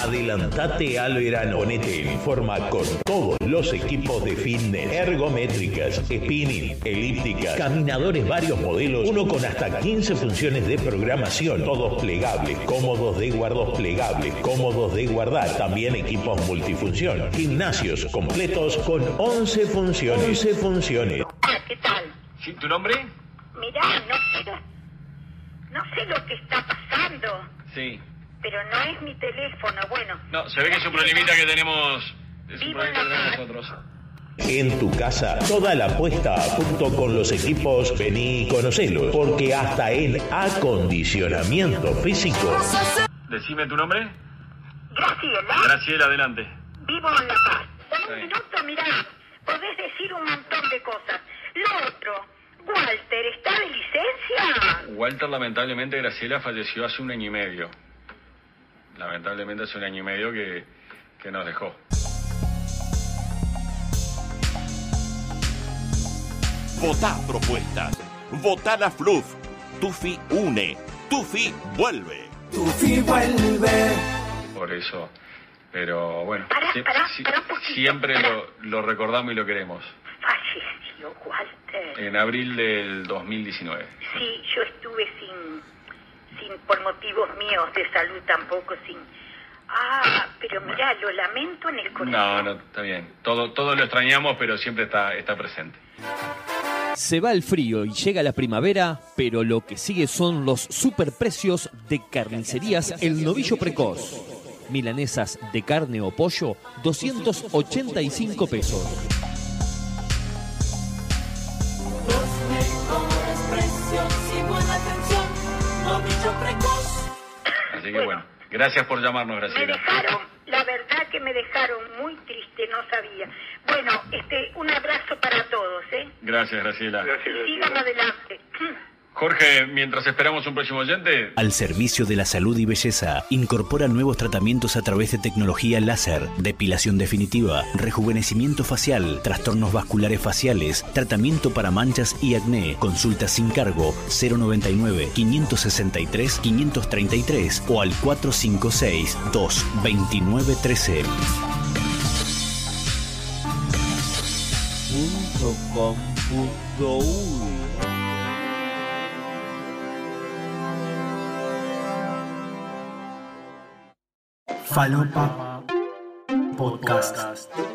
Adelantate al verano. Ponete en forma con todos los equipos de fitness, ergométricas, spinning, elípticas, caminadores varios modelos, uno con hasta 15 funciones de programación, todos plegables, cómodos de guardos plegables, cómodos de guardar, también equipos multifunción, gimnasios completos con 11 funciones. 11 funciones. ¿Qué tal? ¿Sí, ¿Tu nombre? Mirá, no sé, no sé lo que está pasando, Sí. Pero no es mi teléfono. Bueno, No, se ve que es un problemita que tenemos. Es un problemita que tenemos paz. nosotros. En tu casa, toda la puesta a punto con los equipos, vení y conocelos, porque hasta en acondicionamiento físico Decime tu nombre. Graciela, Graciela, adelante. vivo en La Paz. Dame Sí. un minuto, mirá, podés decir un montón de cosas. Lo otro, Walter, ¿está de licencia? Walter, lamentablemente, Graciela falleció hace un año y medio. Lamentablemente hace un año y medio que, que nos dejó. Votá propuestas. Votá la Fluff. Tufi une. Tufi vuelve. Por eso. Pero bueno, poquito, siempre lo recordamos y lo queremos. Falleció Walter. En abril del 2019. Sí, yo estuve sin, sin, por motivos míos de salud tampoco, sin... Ah, pero mirá, lo lamento en el corazón. No, no, está bien. Todo, todo lo extrañamos, pero siempre está, está presente. Se va el frío y llega la primavera, pero lo que sigue son los superprecios de carnicerías El Novillo Precoz. Milanesas de carne o pollo, 285 pesos. Que bueno, gracias por llamarnos, Me Graciela. dejaron, la verdad que me dejaron muy triste, no sabía. Bueno, este, un abrazo para todos, ¿eh? Gracias, Graciela. Sigan adelante. Jorge, mientras esperamos un próximo oyente, Al servicio de la salud y belleza, incorpora nuevos tratamientos a través de tecnología láser, depilación definitiva, rejuvenecimiento facial, trastornos vasculares faciales, tratamiento para manchas y acné. Consulta sin cargo 099 563 533 o al 456 229 13. Punto com punto Falopa Podcast.